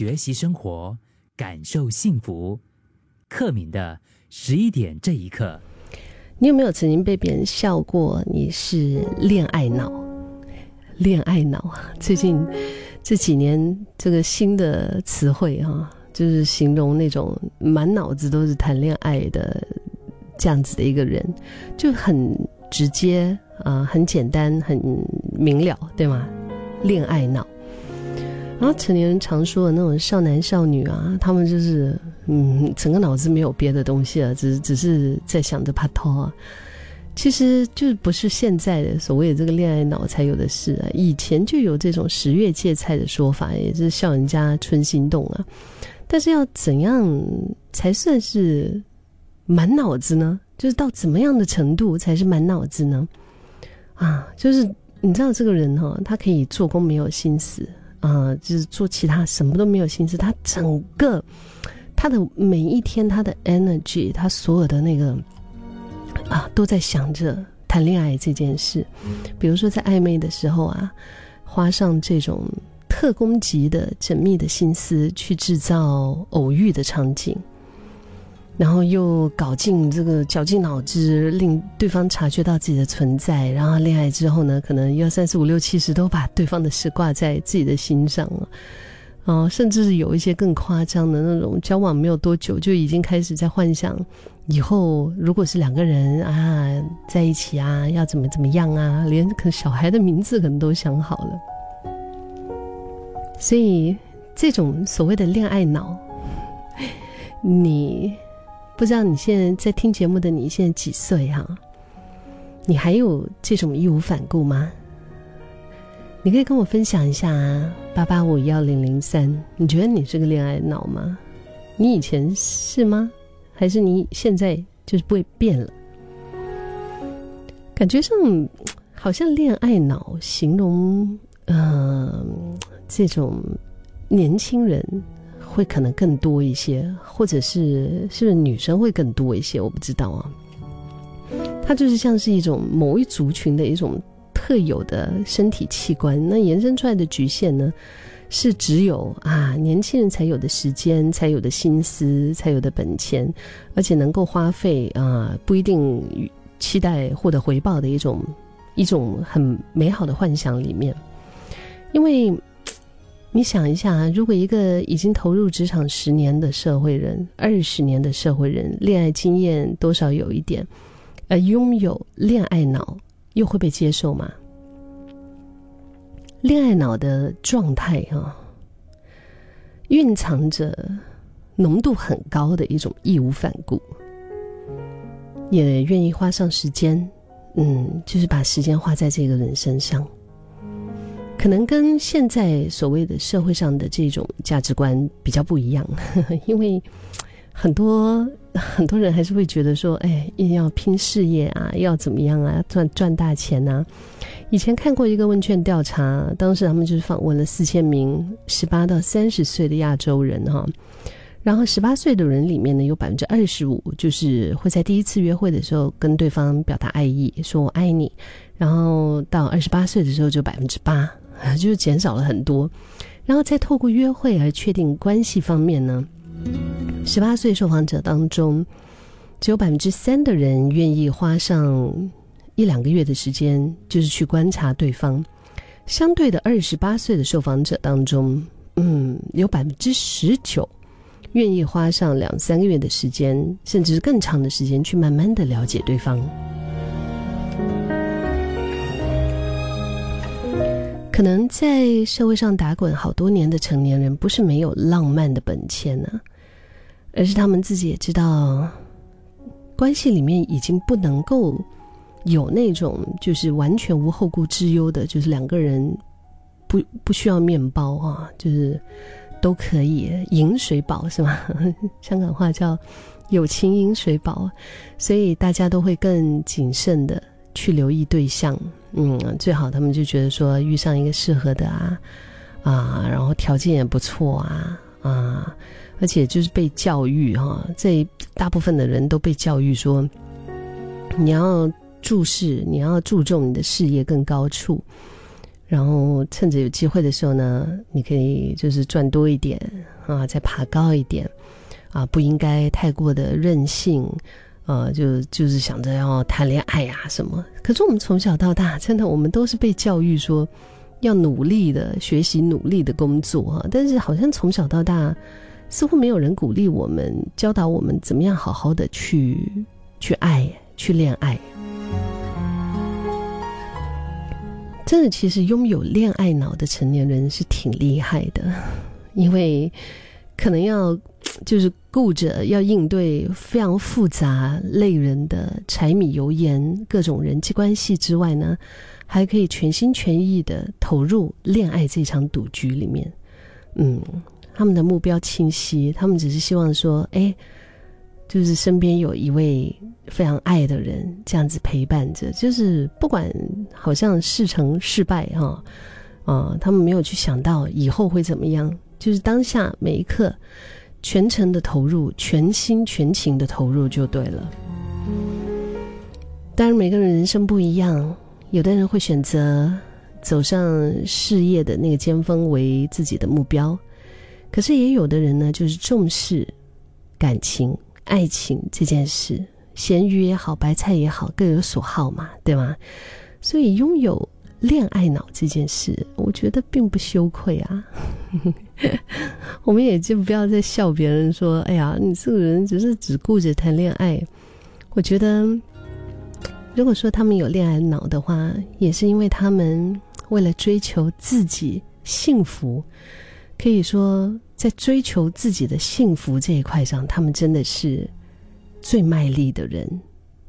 学习生活，感受幸福。克敏的十一点这一刻，你有没有曾经被别人笑过？你是恋爱脑？恋爱脑，最近这几年这个新的词汇哈，就是形容那种满脑子都是谈恋爱的这样子的一个人，就很直接啊，很简单，很明了，对吗？恋爱脑。然后成年人常说的那种少男少女啊，他们就是嗯，整个脑子没有别的东西了，只只是在想着拍拖啊。其实就不是现在的所谓的这个恋爱脑才有的事啊，以前就有这种十月芥菜的说法，也是笑人家春心动啊。但是要怎样才算是满脑子呢？就是到怎么样的程度才是满脑子呢？啊，就是你知道这个人哈，他可以做工没有心思。啊，就是做其他什么都没有心思，他整个他的每一天，他的 energy，他所有的那个啊，都在想着谈恋爱这件事。比如说在暧昧的时候啊，花上这种特工级的缜密的心思去制造偶遇的场景。然后又搞尽这个绞尽脑汁，令对方察觉到自己的存在。然后恋爱之后呢，可能一二三四五六七十都把对方的事挂在自己的心上了。哦，甚至是有一些更夸张的那种，交往没有多久就已经开始在幻想，以后如果是两个人啊在一起啊，要怎么怎么样啊，连可能小孩的名字可能都想好了。所以这种所谓的恋爱脑，你。不知道你现在在听节目的你现在几岁哈？你还有这种义无反顾吗？你可以跟我分享一下啊，八八五幺零零三。你觉得你是个恋爱脑吗？你以前是吗？还是你现在就是不会变了？感觉上好像恋爱脑形容嗯这种年轻人。会可能更多一些，或者是是不是女生会更多一些？我不知道啊。它就是像是一种某一族群的一种特有的身体器官，那延伸出来的局限呢，是只有啊年轻人才有的时间、才有的心思、才有的本钱，而且能够花费啊不一定期待获得回报的一种一种很美好的幻想里面，因为。你想一下啊，如果一个已经投入职场十年的社会人、二十年的社会人，恋爱经验多少有一点，而拥有恋爱脑，又会被接受吗？恋爱脑的状态啊，蕴藏着浓度很高的一种义无反顾，也愿意花上时间，嗯，就是把时间花在这个人身上。可能跟现在所谓的社会上的这种价值观比较不一样，因为很多很多人还是会觉得说，哎，要拼事业啊，要怎么样啊，赚赚大钱呐。以前看过一个问卷调查，当时他们就是访问了四千名十八到三十岁的亚洲人哈，然后十八岁的人里面呢，有百分之二十五就是会在第一次约会的时候跟对方表达爱意，说我爱你，然后到二十八岁的时候就百分之八。就是减少了很多，然后再透过约会而确定关系方面呢，十八岁受访者当中，只有百分之三的人愿意花上一两个月的时间，就是去观察对方。相对的，二十八岁的受访者当中，嗯，有百分之十九愿意花上两三个月的时间，甚至是更长的时间去慢慢的了解对方。可能在社会上打滚好多年的成年人，不是没有浪漫的本钱呢，而是他们自己也知道，关系里面已经不能够有那种就是完全无后顾之忧的，就是两个人不不需要面包啊，就是都可以饮水饱是吗？香港话叫有情饮水饱，所以大家都会更谨慎的去留意对象。嗯，最好他们就觉得说遇上一个适合的啊，啊，然后条件也不错啊，啊，而且就是被教育哈，这大部分的人都被教育说，你要注视，你要注重你的事业更高处，然后趁着有机会的时候呢，你可以就是赚多一点啊，再爬高一点啊，不应该太过的任性，呃，就就是想着要谈恋爱呀什么。可是我们从小到大，真的我们都是被教育说要努力的学习，努力的工作哈。但是好像从小到大，似乎没有人鼓励我们，教导我们怎么样好好的去去爱，去恋爱。真的，其实拥有恋爱脑的成年人是挺厉害的，因为可能要就是顾着要应对非常复杂、累人的柴米油盐各种人际关系之外呢，还可以全心全意的投入恋爱这场赌局里面。嗯，他们的目标清晰，他们只是希望说，哎。就是身边有一位非常爱的人，这样子陪伴着。就是不管好像事成事败哈，啊，他们没有去想到以后会怎么样。就是当下每一刻，全程的投入，全心全情的投入就对了。当然，每个人人生不一样，有的人会选择走上事业的那个尖峰为自己的目标，可是也有的人呢，就是重视感情。爱情这件事，咸鱼也好，白菜也好，各有所好嘛，对吗？所以拥有恋爱脑这件事，我觉得并不羞愧啊。我们也就不要再笑别人说：“哎呀，你这个人只是只顾着谈恋爱。”我觉得，如果说他们有恋爱脑的话，也是因为他们为了追求自己幸福，可以说。在追求自己的幸福这一块上，他们真的是最卖力的人。